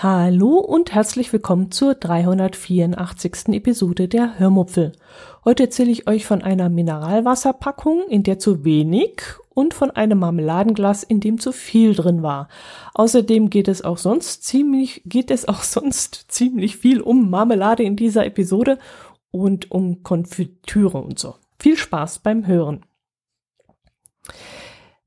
Hallo und herzlich willkommen zur 384. Episode der Hörmupfel. Heute erzähle ich euch von einer Mineralwasserpackung, in der zu wenig und von einem Marmeladenglas, in dem zu viel drin war. Außerdem geht es auch sonst ziemlich, geht es auch sonst ziemlich viel um Marmelade in dieser Episode und um Konfitüre und so. Viel Spaß beim Hören.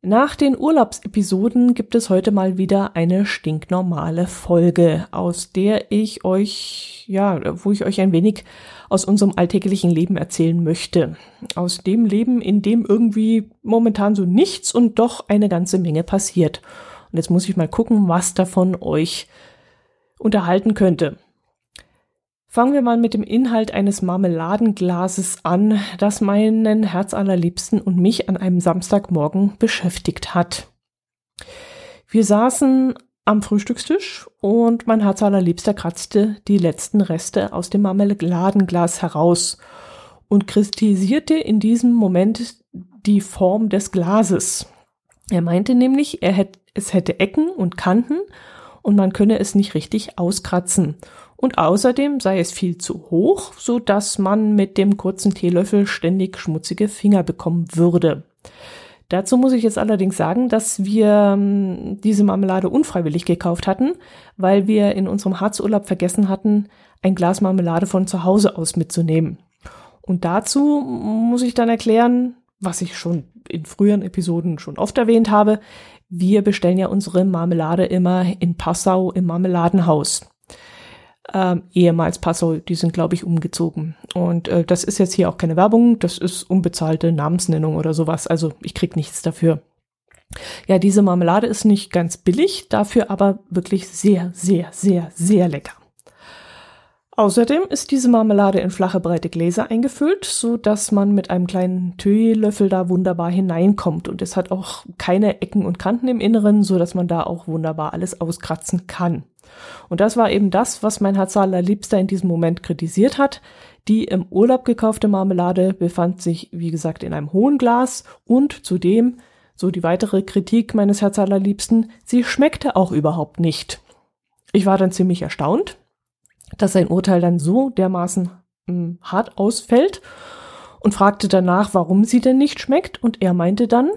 Nach den Urlaubsepisoden gibt es heute mal wieder eine stinknormale Folge, aus der ich euch, ja, wo ich euch ein wenig aus unserem alltäglichen Leben erzählen möchte. Aus dem Leben, in dem irgendwie momentan so nichts und doch eine ganze Menge passiert. Und jetzt muss ich mal gucken, was davon euch unterhalten könnte. Fangen wir mal mit dem Inhalt eines Marmeladenglases an, das meinen Herzallerliebsten und mich an einem Samstagmorgen beschäftigt hat. Wir saßen am Frühstückstisch und mein Herzallerliebster kratzte die letzten Reste aus dem Marmeladenglas heraus und kritisierte in diesem Moment die Form des Glases. Er meinte nämlich, er hätte, es hätte Ecken und Kanten und man könne es nicht richtig auskratzen und außerdem sei es viel zu hoch, so dass man mit dem kurzen Teelöffel ständig schmutzige Finger bekommen würde. Dazu muss ich jetzt allerdings sagen, dass wir ähm, diese Marmelade unfreiwillig gekauft hatten, weil wir in unserem Harzurlaub vergessen hatten, ein Glas Marmelade von zu Hause aus mitzunehmen. Und dazu muss ich dann erklären, was ich schon in früheren Episoden schon oft erwähnt habe. Wir bestellen ja unsere Marmelade immer in Passau im Marmeladenhaus ähm, ehemals Passau, die sind, glaube ich, umgezogen. Und äh, das ist jetzt hier auch keine Werbung, das ist unbezahlte Namensnennung oder sowas. Also ich krieg nichts dafür. Ja, diese Marmelade ist nicht ganz billig, dafür aber wirklich sehr, sehr, sehr, sehr lecker. Außerdem ist diese Marmelade in flache, breite Gläser eingefüllt, so dass man mit einem kleinen Teelöffel da wunderbar hineinkommt. Und es hat auch keine Ecken und Kanten im Inneren, so dass man da auch wunderbar alles auskratzen kann. Und das war eben das, was mein Herz allerliebster in diesem Moment kritisiert hat. Die im Urlaub gekaufte Marmelade befand sich, wie gesagt, in einem hohen Glas und zudem, so die weitere Kritik meines Herz allerliebsten, sie schmeckte auch überhaupt nicht. Ich war dann ziemlich erstaunt, dass sein Urteil dann so dermaßen mh, hm, hart ausfällt und fragte danach, warum sie denn nicht schmeckt und er meinte dann,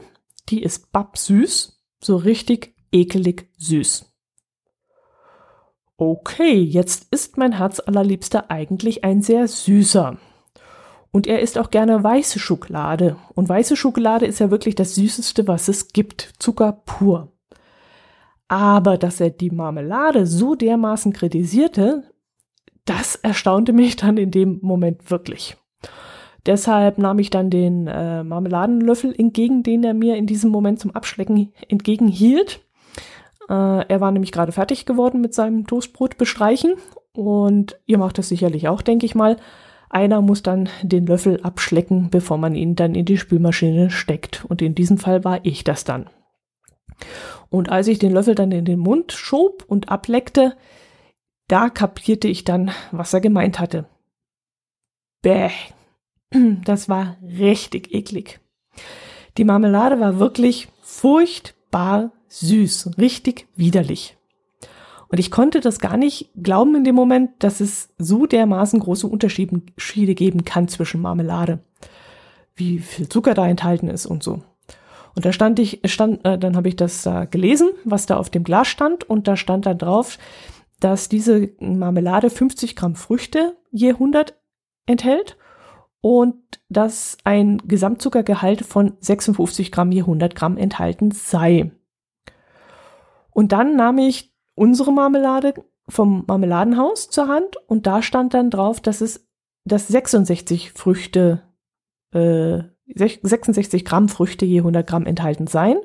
die ist babsüß, so richtig ekelig süß. Okay, jetzt ist mein Herz allerliebster eigentlich ein sehr süßer. Und er isst auch gerne weiße Schokolade. Und weiße Schokolade ist ja wirklich das Süßeste, was es gibt. Zucker pur. Aber dass er die Marmelade so dermaßen kritisierte, das erstaunte mich dann in dem Moment wirklich. Deshalb nahm ich dann den äh, Marmeladenlöffel entgegen, den er mir in diesem Moment zum Abschlecken entgegenhielt äh, er war nämlich gerade fertig geworden mit seinem Toastbrot bestreichen und ihr macht das sicherlich auch, denke ich mal. Einer muss dann den Löffel abschlecken, bevor man ihn dann in die Spülmaschine steckt. Und in diesem Fall war ich das dann. Und als ich den Löffel dann in den Mund schob und ableckte, da kapierte ich dann, was er gemeint hatte. Bäh, das war richtig eklig. Die Marmelade war wirklich furchtbar süß, richtig widerlich. Und ich konnte das gar nicht glauben in dem Moment, dass es so dermaßen große Unterschiede geben kann zwischen Marmelade. Wie viel Zucker da enthalten ist und so. Und da stand ich, stand, äh, dann habe ich das äh, gelesen, was da auf dem Glas stand, und da stand dann drauf, dass diese Marmelade 50 Gramm Früchte je 100 enthält und dass ein Gesamtzuckergehalt von 56 Gramm je 100 Gramm enthalten sei. Und dann nahm ich unsere Marmelade vom Marmeladenhaus zur Hand und da stand dann drauf, dass es dass 66 Früchte, äh, 66 Gramm Früchte je 100 Gramm enthalten seien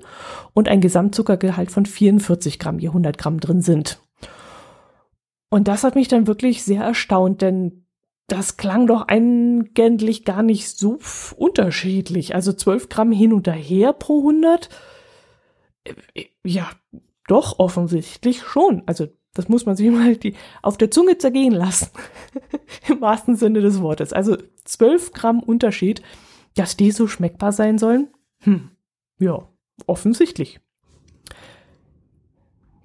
und ein Gesamtzuckergehalt von 44 Gramm je 100 Gramm drin sind. Und das hat mich dann wirklich sehr erstaunt, denn das klang doch eigentlich gar nicht so unterschiedlich. Also 12 Gramm hin und her pro 100. Äh, ja, doch offensichtlich schon. Also das muss man sich mal die, auf der Zunge zergehen lassen. Im wahrsten Sinne des Wortes. Also 12 Gramm Unterschied, dass die so schmeckbar sein sollen? Hm, ja, offensichtlich.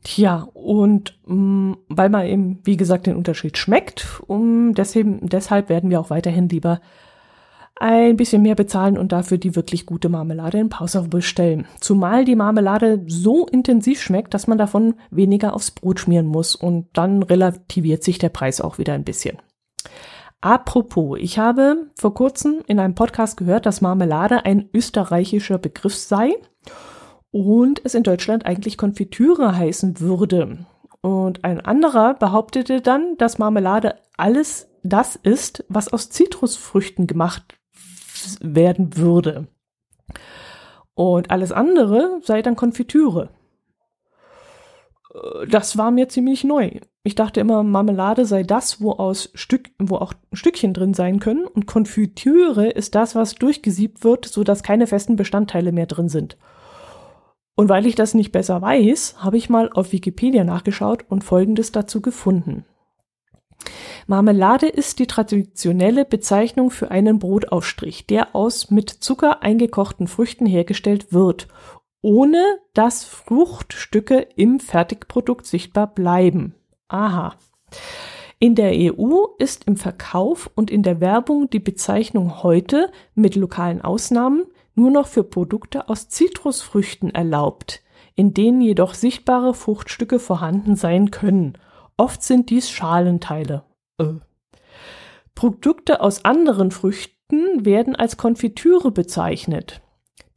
Tja, und mh, mm, weil man eben, wie gesagt, den Unterschied schmeckt, um deswegen, deshalb werden wir auch weiterhin lieber ein bisschen mehr bezahlen und dafür die wirklich gute Marmelade in Pauser bestellen. Zumal die Marmelade so intensiv schmeckt, dass man davon weniger aufs Brot schmieren muss und dann relativiert sich der Preis auch wieder ein bisschen. Apropos, ich habe vor kurzem in einem Podcast gehört, dass Marmelade ein österreichischer Begriff sei und es in Deutschland eigentlich Konfitüre heißen würde. Und ein anderer behauptete dann, dass Marmelade alles das ist, was aus Zitrusfrüchten gemacht werden würde. Und alles andere sei dann Konfitüre. Äh, das war mir ziemlich neu. Ich dachte immer, Marmelade sei das, wo aus Stück, wo auch Stückchen drin sein können. Und Konfitüre ist das, was durchgesiebt wird, sodass keine festen Bestandteile mehr drin sind. Und weil ich das nicht besser weiß, habe ich mal auf Wikipedia nachgeschaut und Folgendes dazu gefunden. Marmelade ist die traditionelle Bezeichnung für einen Brotaufstrich, der aus mit Zucker eingekochten Früchten hergestellt wird, ohne dass Fruchtstücke im Fertigprodukt sichtbar bleiben. Aha. In der EU ist im Verkauf und in der Werbung die Bezeichnung heute mit lokalen Ausnahmen nur noch für Produkte aus Zitrusfrüchten erlaubt, in denen jedoch sichtbare Fruchtstücke vorhanden sein können. Oft sind dies Schalenteile. Äh. Produkte aus anderen Früchten werden als Konfitüre bezeichnet.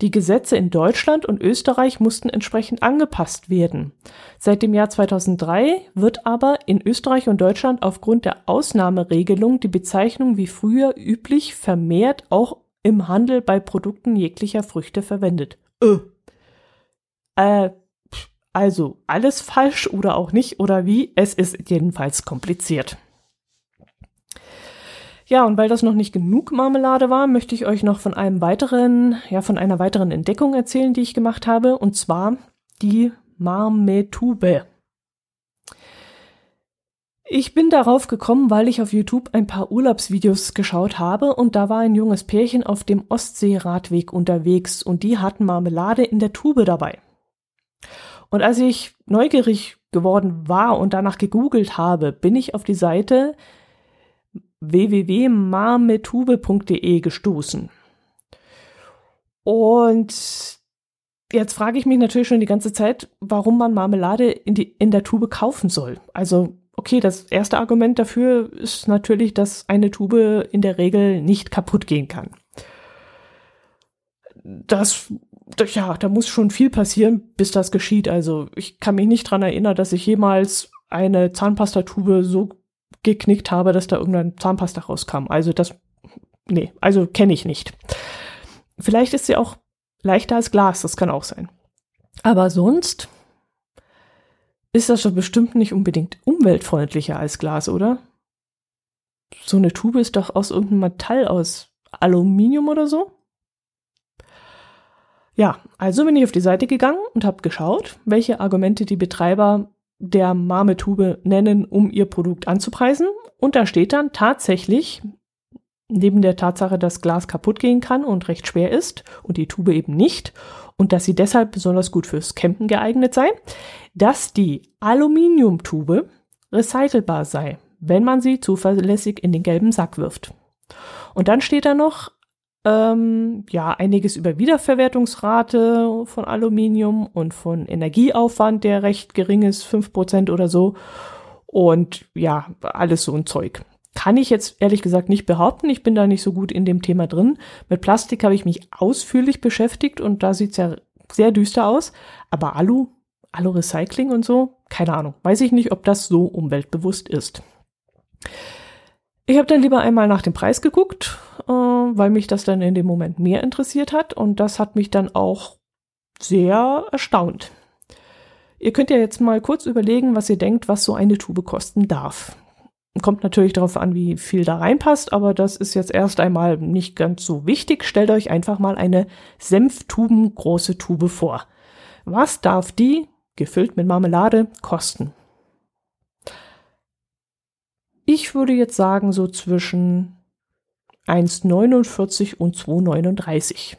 Die Gesetze in Deutschland und Österreich mussten entsprechend angepasst werden. Seit dem Jahr 2003 wird aber in Österreich und Deutschland aufgrund der Ausnahmeregelung die Bezeichnung wie früher üblich vermehrt auch im Handel bei Produkten jeglicher Früchte verwendet. Äh. Äh, also alles falsch oder auch nicht oder wie? Es ist jedenfalls kompliziert. Ja, und weil das noch nicht genug Marmelade war, möchte ich euch noch von einem weiteren, ja, von einer weiteren Entdeckung erzählen, die ich gemacht habe, und zwar die Marmetube. Ich bin darauf gekommen, weil ich auf YouTube ein paar Urlaubsvideos geschaut habe und da war ein junges Pärchen auf dem Ostseeradweg unterwegs und die hatten Marmelade in der Tube dabei. Und als ich neugierig geworden war und danach gegoogelt habe, bin ich auf die Seite www.marmetube.de gestoßen. Und jetzt frage ich mich natürlich schon die ganze Zeit, warum man Marmelade in, die, in der Tube kaufen soll. Also okay, das erste Argument dafür ist natürlich, dass eine Tube in der Regel nicht kaputt gehen kann. Das, ja, da muss schon viel passieren, bis das geschieht. Also ich kann mich nicht dran erinnern, dass ich jemals eine Zahnpastatube so geknickt habe, dass da irgendein Zahnpasta rauskam. Also das, nee, also kenne ich nicht. Vielleicht ist sie auch leichter als Glas, das kann auch sein. Aber sonst ist das doch bestimmt nicht unbedingt umweltfreundlicher als Glas, oder? So eine Tube ist doch aus irgendeinem Metall, aus Aluminium oder so? Ja, also bin ich auf die Seite gegangen und habe geschaut, welche Argumente die Betreiber der Marmetube nennen, um ihr Produkt anzupreisen. Und da steht dann tatsächlich, neben der Tatsache, dass Glas kaputt gehen kann und recht schwer ist und die Tube eben nicht und dass sie deshalb besonders gut fürs Campen geeignet sei, dass die Aluminiumtube recycelbar sei, wenn man sie zuverlässig in den gelben Sack wirft. Und dann steht da noch, ähm, ja, einiges über Wiederverwertungsrate von Aluminium und von Energieaufwand, der recht gering ist, fünf Prozent oder so. Und ja, alles so ein Zeug. Kann ich jetzt ehrlich gesagt nicht behaupten. Ich bin da nicht so gut in dem Thema drin. Mit Plastik habe ich mich ausführlich beschäftigt und da sieht es ja sehr düster aus. Aber Alu, Alu-Recycling und so, keine Ahnung. Weiß ich nicht, ob das so umweltbewusst ist. Ich habe dann lieber einmal nach dem Preis geguckt, äh, weil mich das dann in dem Moment mehr interessiert hat und das hat mich dann auch sehr erstaunt. Ihr könnt ja jetzt mal kurz überlegen, was ihr denkt, was so eine Tube kosten darf. Kommt natürlich darauf an, wie viel da reinpasst, aber das ist jetzt erst einmal nicht ganz so wichtig. Stellt euch einfach mal eine Senftuben große Tube vor. Was darf die, gefüllt mit Marmelade, kosten? Ich würde jetzt sagen, so zwischen 1,49 und 2,39.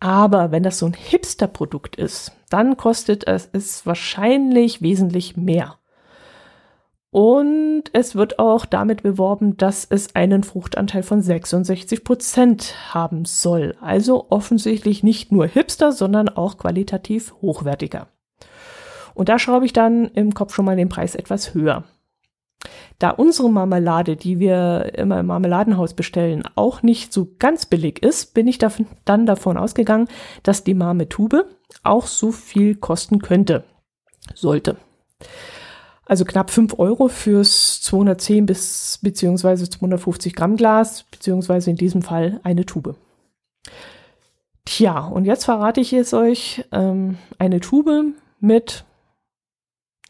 Aber wenn das so ein Hipster-Produkt ist, dann kostet es, es wahrscheinlich wesentlich mehr. Und es wird auch damit beworben, dass es einen Fruchtanteil von 66 Prozent haben soll. Also offensichtlich nicht nur hipster, sondern auch qualitativ hochwertiger. Und da schraube ich dann im Kopf schon mal den Preis etwas höher. Da unsere Marmelade, die wir immer im Marmeladenhaus bestellen, auch nicht so ganz billig ist, bin ich dann davon ausgegangen, dass die Marmetube auch so viel kosten könnte, sollte. Also knapp 5 Euro fürs 210 bis beziehungsweise 250 Gramm Glas, beziehungsweise in diesem Fall eine Tube. Tja, und jetzt verrate ich es euch, ähm, eine Tube mit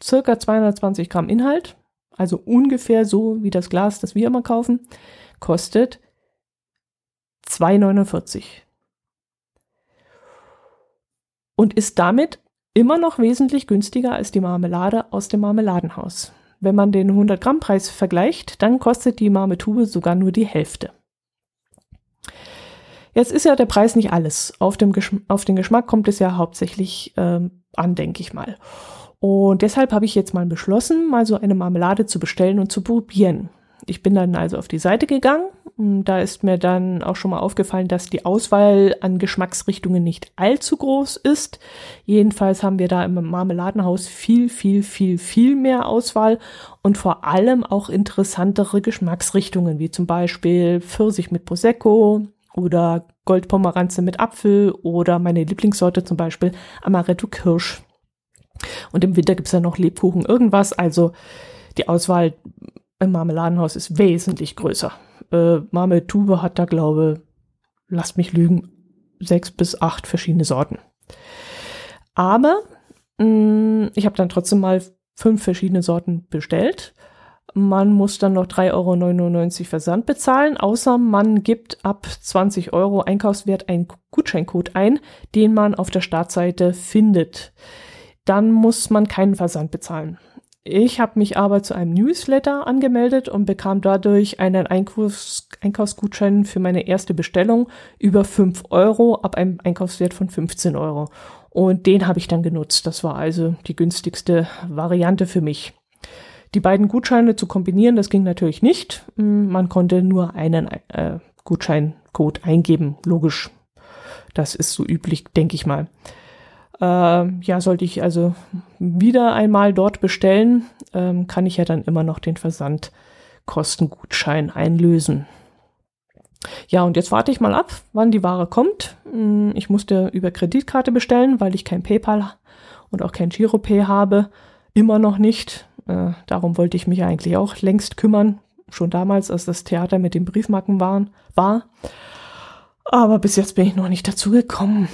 circa 220 Gramm Inhalt, also ungefähr so wie das Glas, das wir immer kaufen, kostet 2,49 und ist damit immer noch wesentlich günstiger als die Marmelade aus dem Marmeladenhaus. Wenn man den 100 Gramm Preis vergleicht, dann kostet die Marmetube sogar nur die Hälfte. Jetzt ist ja der Preis nicht alles. Auf, auf den Geschmack kommt es ja hauptsächlich ähm, an, denke ich mal. Und deshalb habe ich jetzt mal beschlossen, mal so eine Marmelade zu bestellen und zu probieren. Ich bin dann also auf die Seite gegangen. Da ist mir dann auch schon mal aufgefallen, dass die Auswahl an Geschmacksrichtungen nicht allzu groß ist. Jedenfalls haben wir da im Marmeladenhaus viel, viel, viel, viel mehr Auswahl und vor allem auch interessantere Geschmacksrichtungen, wie zum Beispiel Pfirsich mit Prosecco oder Goldpomeranze mit Apfel oder meine Lieblingssorte zum Beispiel Amaretto Kirsch. Und im Winter gibt's ja noch Lebkuchen irgendwas. Also die Auswahl im Marmeladenhaus ist wesentlich größer. Äh, Marmeltube hat da, glaube, lasst mich lügen, sechs bis acht verschiedene Sorten. Aber mh, mm, ich habe dann trotzdem mal fünf verschiedene Sorten bestellt. Man muss dann noch 3,99 Euro Versand bezahlen, außer man gibt ab 20 Euro Einkaufswert einen Gutscheincode ein, den man auf der Startseite findet. Dann muss man keinen Versand bezahlen. Ich habe mich aber zu einem Newsletter angemeldet und bekam dadurch einen Einkaufs Einkaufsgutschein für meine erste Bestellung über 5 Euro ab einem Einkaufswert von 15 Euro. Und den habe ich dann genutzt. Das war also die günstigste Variante für mich. Die beiden Gutscheine zu kombinieren, das ging natürlich nicht. Hm, man konnte nur einen äh, Gutscheincode eingeben, logisch. Das ist so üblich, denke ich mal. Äh, ja, sollte ich also wieder einmal dort bestellen, ähm, kann ich ja dann immer noch den Versandkostengutschein einlösen. Ja, und jetzt warte ich mal ab, wann die Ware kommt. Hm, ich musste über Kreditkarte bestellen, weil ich kein PayPal und auch kein Giropay habe. Immer noch nicht. Äh, darum wollte ich mich eigentlich auch längst kümmern. Schon damals, als das Theater mit den Briefmarken waren, war. Aber bis jetzt bin ich noch nicht dazu gekommen.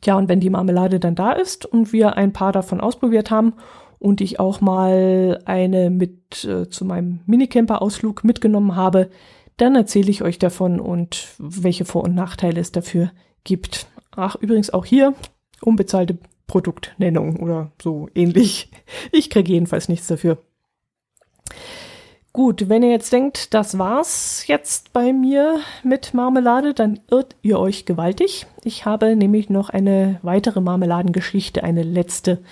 Tja, und wenn die Marmelade dann da ist und wir ein paar davon ausprobiert haben und ich auch mal eine mit äh, zu meinem Minicamper-Ausflug mitgenommen habe, dann erzähle ich euch davon und welche Vor- und Nachteile es dafür gibt. Ach, übrigens auch hier unbezahlte Produktnennung oder so ähnlich. Ich kriege jedenfalls nichts dafür. Gut, wenn ihr jetzt denkt, das war's jetzt bei mir mit Marmelade, dann irrt ihr euch gewaltig. Ich habe nämlich noch eine weitere Marmeladengeschichte, eine letzte.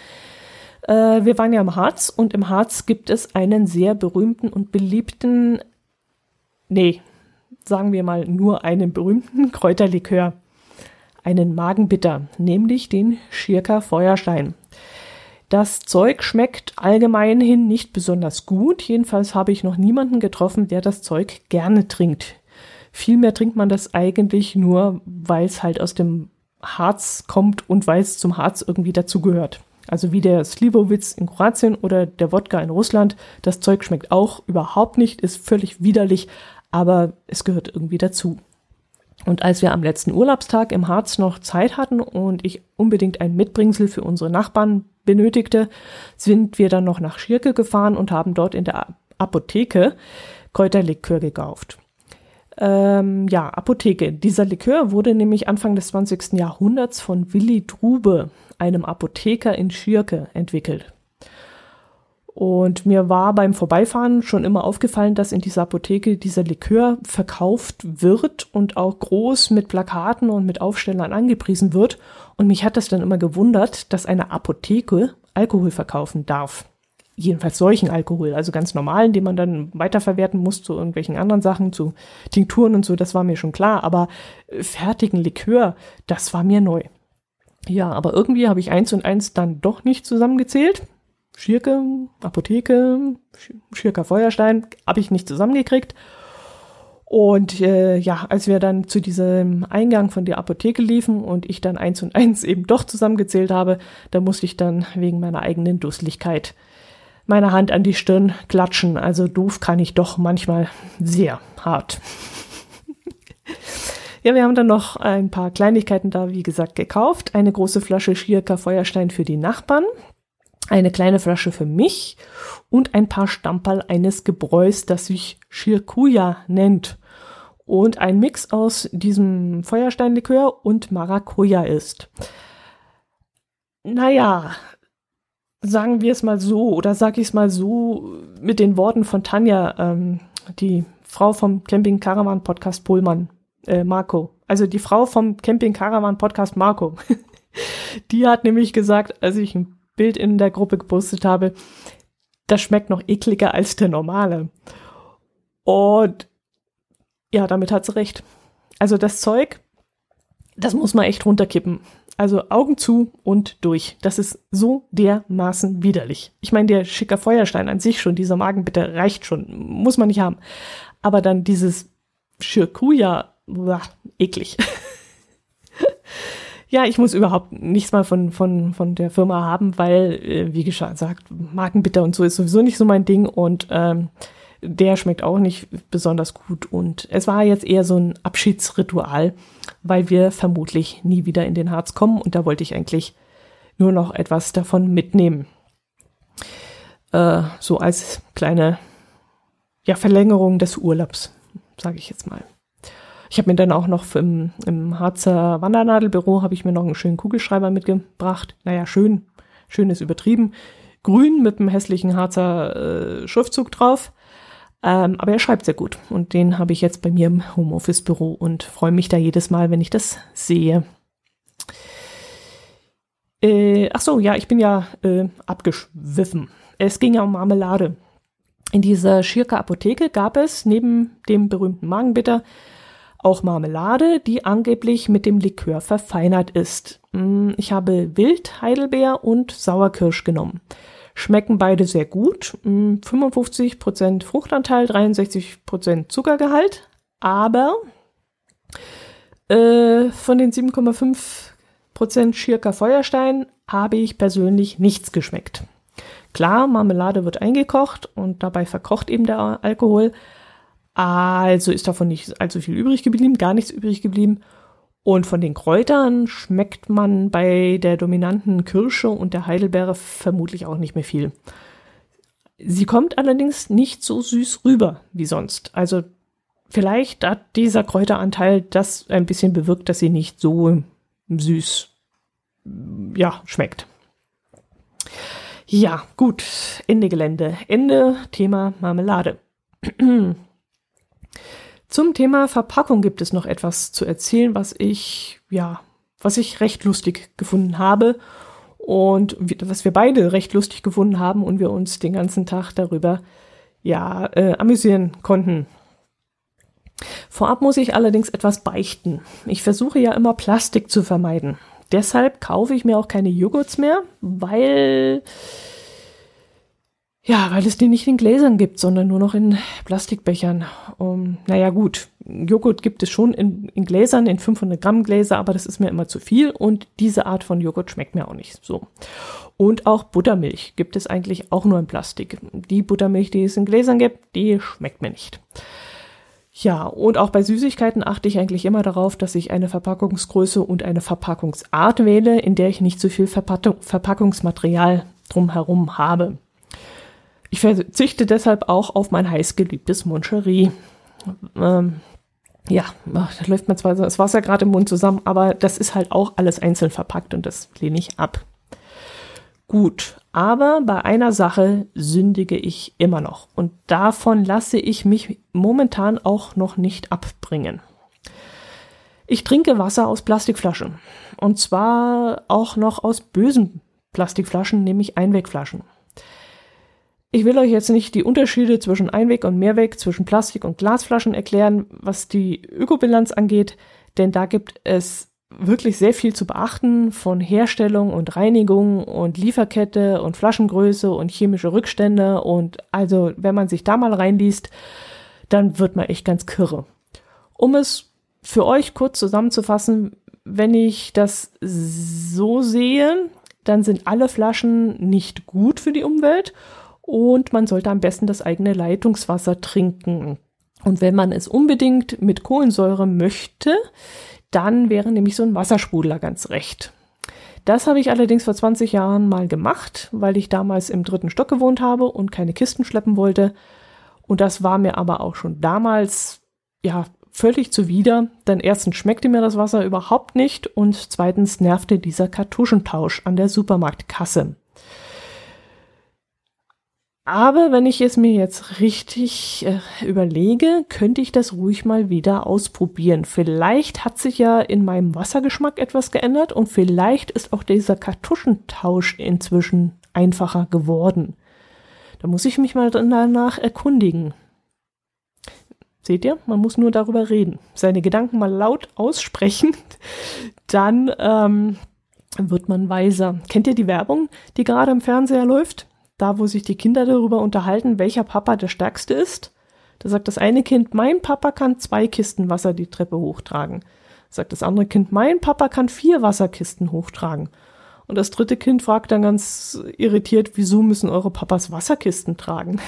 Äh, wir waren ja im Harz und im Harz gibt es einen sehr berühmten und beliebten, nee, sagen wir mal nur einen berühmten Kräuterlikör. Einen Magenbitter, nämlich den Schirker Feuerstein. Das Zeug schmeckt allgemein hin nicht besonders gut. Jedenfalls habe ich noch niemanden getroffen, der das Zeug gerne trinkt. Vielmehr trinkt man das eigentlich nur, weil es halt aus dem Harz kommt und weil es zum Harz irgendwie dazugehört. Also wie der Slivovitz in Kroatien oder der Wodka in Russland. Das Zeug schmeckt auch überhaupt nicht, ist völlig widerlich, aber es gehört irgendwie dazu. Und als wir am letzten Urlaubstag im Harz noch Zeit hatten und ich unbedingt ein Mitbringsel für unsere Nachbarn benötigte, sind wir dann noch nach Schirke gefahren und haben dort in der Apotheke Kräuterlikör gekauft. Ähm, ja, Apotheke. Dieser Likör wurde nämlich Anfang des 20. Jahrhunderts von Willi Drube, einem Apotheker in Schirke, entwickelt. Und mir war beim Vorbeifahren schon immer aufgefallen, dass in dieser Apotheke dieser Likör verkauft wird und auch groß mit Plakaten und mit Aufstellern angepriesen wird. Und mich hat das dann immer gewundert, dass eine Apotheke Alkohol verkaufen darf. Jedenfalls solchen Alkohol, also ganz normalen, den man dann weiterverwerten muss zu irgendwelchen anderen Sachen, zu Tinkturen und so, das war mir schon klar. Aber fertigen Likör, das war mir neu. Ja, aber irgendwie habe ich eins und eins dann doch nicht zusammengezählt Schirke, Apotheke, Schirker Feuerstein, habe ich nicht zusammengekriegt. Und äh, ja, als wir dann zu diesem Eingang von der Apotheke liefen und ich dann eins und eins eben doch zusammengezählt habe, da musste ich dann wegen meiner eigenen Dusseligkeit meine Hand an die Stirn klatschen. Also doof kann ich doch manchmal sehr hart. ja, wir haben dann noch ein paar Kleinigkeiten da, wie gesagt, gekauft. Eine große Flasche Schierker Feuerstein für die Nachbarn eine kleine Flasche für mich und ein paar Stamperl eines Gebräus, das sich Shirkuya nennt und ein Mix aus diesem Feuersteinlikör und Maracuja ist. Naja, sagen wir es mal so oder sag ich es mal so mit den Worten von Tanja, ähm, die Frau vom Camping Caravan Podcast Pohlmann, äh, Marco. Also die Frau vom Camping Caravan Podcast Marco. die hat nämlich gesagt, als ich ein Bild in der Gruppe gepostet habe, das schmeckt noch ekliger als der normale. Und ja, damit hat sie recht. Also das Zeug, das muss man echt runterkippen. Also Augen zu und durch. Das ist so dermaßen widerlich. Ich meine, der schicker Feuerstein an sich schon, dieser Magenbitter reicht schon, muss man nicht haben. Aber dann dieses Shirkuya, eklig. Ja, ich muss überhaupt nichts mal von, von, von der Firma haben, weil, äh, wie gesagt, Markenbitter und so ist sowieso nicht so mein Ding und ähm, der schmeckt auch nicht besonders gut. Und es war jetzt eher so ein Abschiedsritual, weil wir vermutlich nie wieder in den Harz kommen und da wollte ich eigentlich nur noch etwas davon mitnehmen. Äh, so als kleine ja, Verlängerung des Urlaubs, sage ich jetzt mal. Ich habe mir dann auch noch im, im Harzer Wandernadelbüro habe ich mir noch einen schönen Kugelschreiber mitgebracht. Naja, schön, schön ist übertrieben. Grün mit einem hässlichen Harzer äh, Schriftzug drauf. Ähm, aber er schreibt sehr gut. Und den habe ich jetzt bei mir im Homeoffice-Büro und freue mich da jedes Mal, wenn ich das sehe. Äh, ach so, ja, ich bin ja äh, abgeschwiffen. Es ging ja um Marmelade. In dieser Schirker Apotheke gab es neben dem berühmten Magenbitter auch Marmelade, die angeblich mit dem Likör verfeinert ist. Mm, ich habe Wild, Heidelbeer und Sauerkirsch genommen. Schmecken beide sehr gut. 55% mm, Fruchtanteil, 63% Zuckergehalt. Aber äh, von den 7,5% Schirker Feuerstein habe ich persönlich nichts geschmeckt. Klar, Marmelade wird eingekocht und dabei verkocht eben der Alkohol, also ist davon nicht allzu viel übrig geblieben, gar nichts übrig geblieben. Und von den Kräutern schmeckt man bei der dominanten Kirsche und der Heidelbeere vermutlich auch nicht mehr viel. Sie kommt allerdings nicht so süß rüber wie sonst. Also vielleicht hat dieser Kräuteranteil das ein bisschen bewirkt, dass sie nicht so süß ja, schmeckt. Ja, gut, Ende Gelände. Ende Thema Marmelade. Zum Thema Verpackung gibt es noch etwas zu erzählen, was ich, ja, was ich recht lustig gefunden habe und was wir beide recht lustig gefunden haben und wir uns den ganzen Tag darüber, ja, äh, amüsieren konnten. Vorab muss ich allerdings etwas beichten. Ich versuche ja immer Plastik zu vermeiden. Deshalb kaufe ich mir auch keine Joghurts mehr, weil ja, weil es die nicht in Gläsern gibt, sondern nur noch in Plastikbechern. Um, naja, gut, Joghurt gibt es schon in, in Gläsern, in 500 Gramm Gläser, aber das ist mir immer zu viel und diese Art von Joghurt schmeckt mir auch nicht so. Und auch Buttermilch gibt es eigentlich auch nur in Plastik. Die Buttermilch, die es in Gläsern gibt, die schmeckt mir nicht. Ja, und auch bei Süßigkeiten achte ich eigentlich immer darauf, dass ich eine Verpackungsgröße und eine Verpackungsart wähle, in der ich nicht zu viel Verpackung, Verpackungsmaterial drumherum habe. Ich verzichte deshalb auch auf mein heißgeliebtes Moncherie. Ähm, ja, da läuft mir zwar das Wasser gerade im Mund zusammen, aber das ist halt auch alles einzeln verpackt und das lehne ich ab. Gut, aber bei einer Sache sündige ich immer noch und davon lasse ich mich momentan auch noch nicht abbringen. Ich trinke Wasser aus Plastikflaschen und zwar auch noch aus bösen Plastikflaschen, nämlich Einwegflaschen. Ich will euch jetzt nicht die Unterschiede zwischen Einweg und Mehrweg, zwischen Plastik- und Glasflaschen erklären, was die Ökobilanz angeht, denn da gibt es wirklich sehr viel zu beachten von Herstellung und Reinigung und Lieferkette und Flaschengröße und chemische Rückstände und also wenn man sich da mal reinliest, dann wird man echt ganz kirre. Um es für euch kurz zusammenzufassen, wenn ich das so sehe, dann sind alle Flaschen nicht gut für die Umwelt und man sollte am besten das eigene Leitungswasser trinken. Und wenn man es unbedingt mit Kohlensäure möchte, dann wäre nämlich so ein Wassersprudler ganz recht. Das habe ich allerdings vor 20 Jahren mal gemacht, weil ich damals im dritten Stock gewohnt habe und keine Kisten schleppen wollte. Und das war mir aber auch schon damals, ja, völlig zuwider, denn erstens schmeckte mir das Wasser überhaupt nicht und zweitens nervte dieser Kartuschentausch an der Supermarktkasse. Aber wenn ich es mir jetzt richtig äh, überlege, könnte ich das ruhig mal wieder ausprobieren. Vielleicht hat sich ja in meinem Wassergeschmack etwas geändert und vielleicht ist auch dieser Kartuschentausch inzwischen einfacher geworden. Da muss ich mich mal danach erkundigen. Seht ihr, man muss nur darüber reden. Seine Gedanken mal laut aussprechen, dann ähm, wird man weiser. Kennt ihr die Werbung, die gerade im Fernseher läuft? Da wo sich die Kinder darüber unterhalten, welcher Papa der stärkste ist. Da sagt das eine Kind, mein Papa kann zwei Kisten Wasser die Treppe hochtragen. Sagt das andere Kind, mein Papa kann vier Wasserkisten hochtragen. Und das dritte Kind fragt dann ganz irritiert, wieso müssen eure Papas Wasserkisten tragen?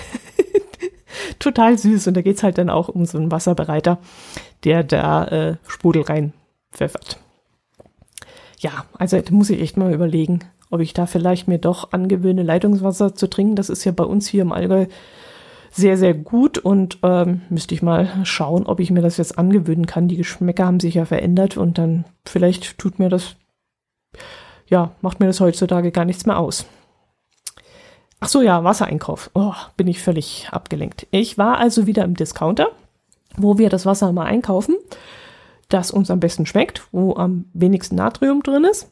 Total süß. Und da geht's halt dann auch um so einen Wasserbereiter, der da äh, Sprudel reinpfeffert. Ja, also da muss ich echt mal überlegen, ob ich da vielleicht mir doch angewöhne, Leitungswasser zu trinken. Das ist ja bei uns hier im Allgäu sehr, sehr gut und ähm, müsste ich mal schauen, ob ich mir das jetzt angewöhnen kann. Die Geschmäcker haben sich ja verändert und dann vielleicht tut mir das, ja, macht mir das heutzutage gar nichts mehr aus. Ach so, ja, Wassereinkauf. Oh, bin ich völlig abgelenkt. Ich war also wieder im Discounter, wo wir das Wasser mal einkaufen, das uns am besten schmeckt, wo am wenigsten Natrium drin ist.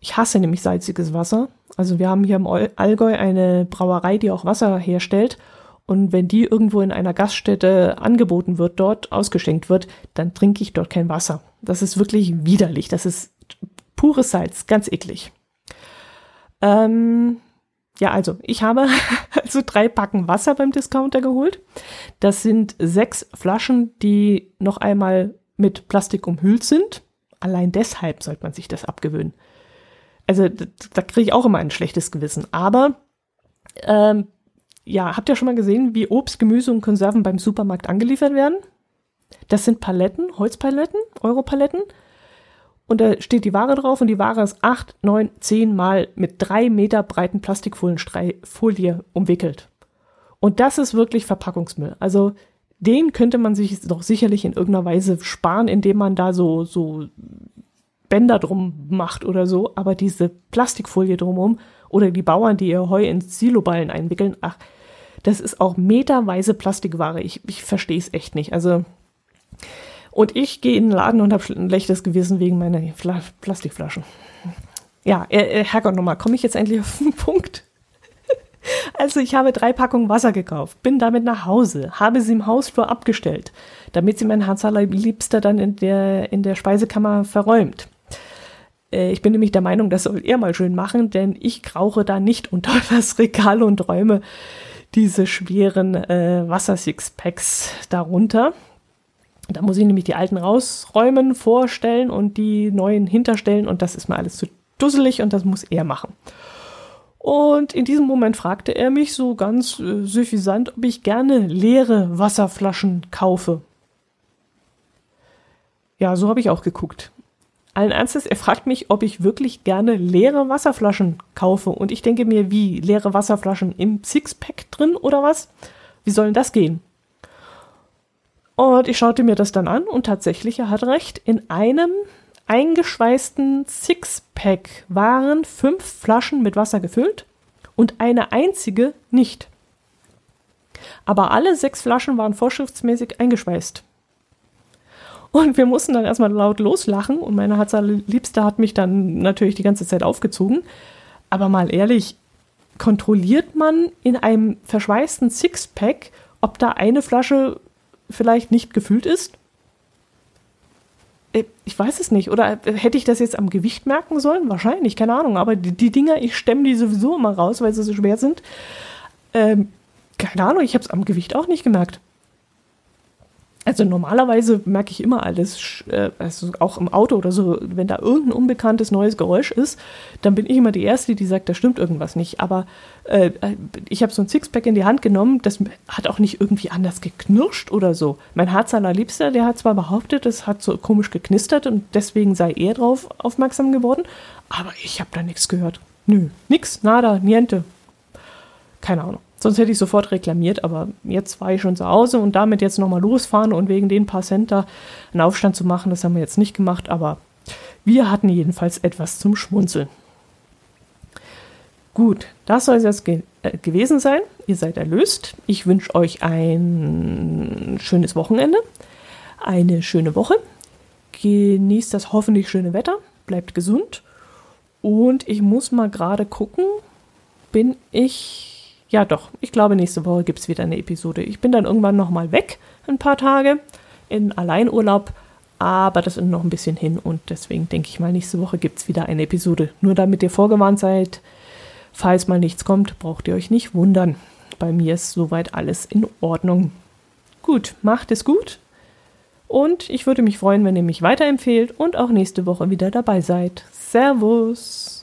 Ich hasse nämlich salziges Wasser. Also wir haben hier im Allgäu eine Brauerei, die auch Wasser herstellt. Und wenn die irgendwo in einer Gaststätte angeboten wird, dort ausgeschenkt wird, dann trinke ich dort kein Wasser. Das ist wirklich widerlich. Das ist pures Salz, ganz eklig. Ähm, ja, also ich habe also drei Packen Wasser beim Discounter geholt. Das sind sechs Flaschen, die noch einmal mit Plastik umhüllt sind. Allein deshalb sollte man sich das abgewöhnen also da, da kriege ich auch immer ein schlechtes Gewissen. Aber ähm, ja, habt ihr schon mal gesehen, wie Obst, Gemüse und Konserven beim Supermarkt angeliefert werden? Das sind Paletten, Holzpaletten, Europaletten. Und da steht die Ware drauf und die Ware ist acht, neun, zehn Mal mit drei Meter breiten Plastikfolie umwickelt. Und das ist wirklich Verpackungsmüll. Also den könnte man sich doch sicherlich in irgendeiner Weise sparen, indem man da so, so Bänder drum macht oder so, aber diese Plastikfolie drumherum oder die Bauern, die ihr Heu in Siloballen einwickeln, ach, das ist auch meterweise Plastikware. Ich, ich verstehe es echt nicht. Also, und ich gehe in den Laden und habe ein schlechtes Gewissen wegen meiner Fla Plastikflaschen. Ja, äh, äh Herrgott nochmal, komme ich jetzt endlich auf den Punkt? Also ich habe drei Packungen Wasser gekauft, bin damit nach Hause, habe sie im Hausflur abgestellt, damit sie mein Herz allerliebster dann in der, in der Speisekammer verräumt. Äh, ich bin nämlich der Meinung, das soll er mal schön machen, denn ich krauche da nicht unter das Regal und räume diese schweren äh, Wasser-Sixpacks darunter. Da muss ich nämlich die alten rausräumen, vorstellen und die neuen hinterstellen und das ist mir alles zu dusselig und das muss er machen. Und in diesem Moment fragte er mich so ganz äh, suffisant, ob ich gerne leere Wasserflaschen kaufe. Ja, so habe ich auch geguckt. Allen Ernstes, er fragt mich, ob ich wirklich gerne leere Wasserflaschen kaufe. Und ich denke mir, wie? Leere Wasserflaschen im Sixpack drin oder was? Wie soll denn das gehen? Und ich schaute mir das dann an und tatsächlich, er hat recht. In einem eingeschweißten Sixpack waren fünf Flaschen mit Wasser gefüllt und eine einzige nicht. Aber alle sechs Flaschen waren vorschriftsmäßig eingeschweißt. Und wir mussten dann erstmal laut loslachen und meine Liebste hat mich dann natürlich die ganze Zeit aufgezogen. Aber mal ehrlich, kontrolliert man in einem verschweißten Sixpack, ob da eine Flasche vielleicht nicht gefüllt ist? Äh, ich weiß es nicht. Oder hätte ich das jetzt am Gewicht merken sollen? Wahrscheinlich, keine Ahnung. Aber die, die Dinger, ich stemme die sowieso immer raus, weil sie so schwer sind. Ähm, keine Ahnung, ich habe es am Gewicht auch nicht gemerkt. Also normalerweise merke ich immer alles, äh, also auch im Auto oder so, wenn da irgendein unbekanntes neues Geräusch ist, dann bin ich immer die Erste, die sagt, da stimmt irgendwas nicht. Aber äh, ich habe so ein Sixpack in die Hand genommen, das hat auch nicht irgendwie anders geknirscht oder so. Mein Herz allerliebster, der hat zwar behauptet, es hat so komisch geknistert und deswegen sei er drauf aufmerksam geworden, aber ich habe da nichts gehört. Nö, nix, nada, niente. Keine Ahnung. Sonst hätte ich sofort reklamiert, aber jetzt war ich schon zu Hause und damit jetzt nochmal losfahren und wegen den paar Cent da einen Aufstand zu machen, das haben wir jetzt nicht gemacht, aber wir hatten jedenfalls etwas zum Schmunzeln. Gut, das soll es jetzt ge äh, gewesen sein. Ihr seid erlöst. Ich wünsche euch ein schönes Wochenende, eine schöne Woche. Genießt das hoffentlich schöne Wetter, bleibt gesund. Und ich muss mal gerade gucken, bin ich ja, doch. Ich glaube, nächste Woche gibt es wieder eine Episode. Ich bin dann irgendwann nochmal weg, ein paar Tage, in Alleinurlaub. Aber das ist noch ein bisschen hin und deswegen denke ich mal, nächste Woche gibt es wieder eine Episode. Nur damit ihr vorgewarnt seid, falls mal nichts kommt, braucht ihr euch nicht wundern. Bei mir ist soweit alles in Ordnung. Gut, macht es gut. Und ich würde mich freuen, wenn ihr mich weiterempfehlt und auch nächste Woche wieder dabei seid. Servus!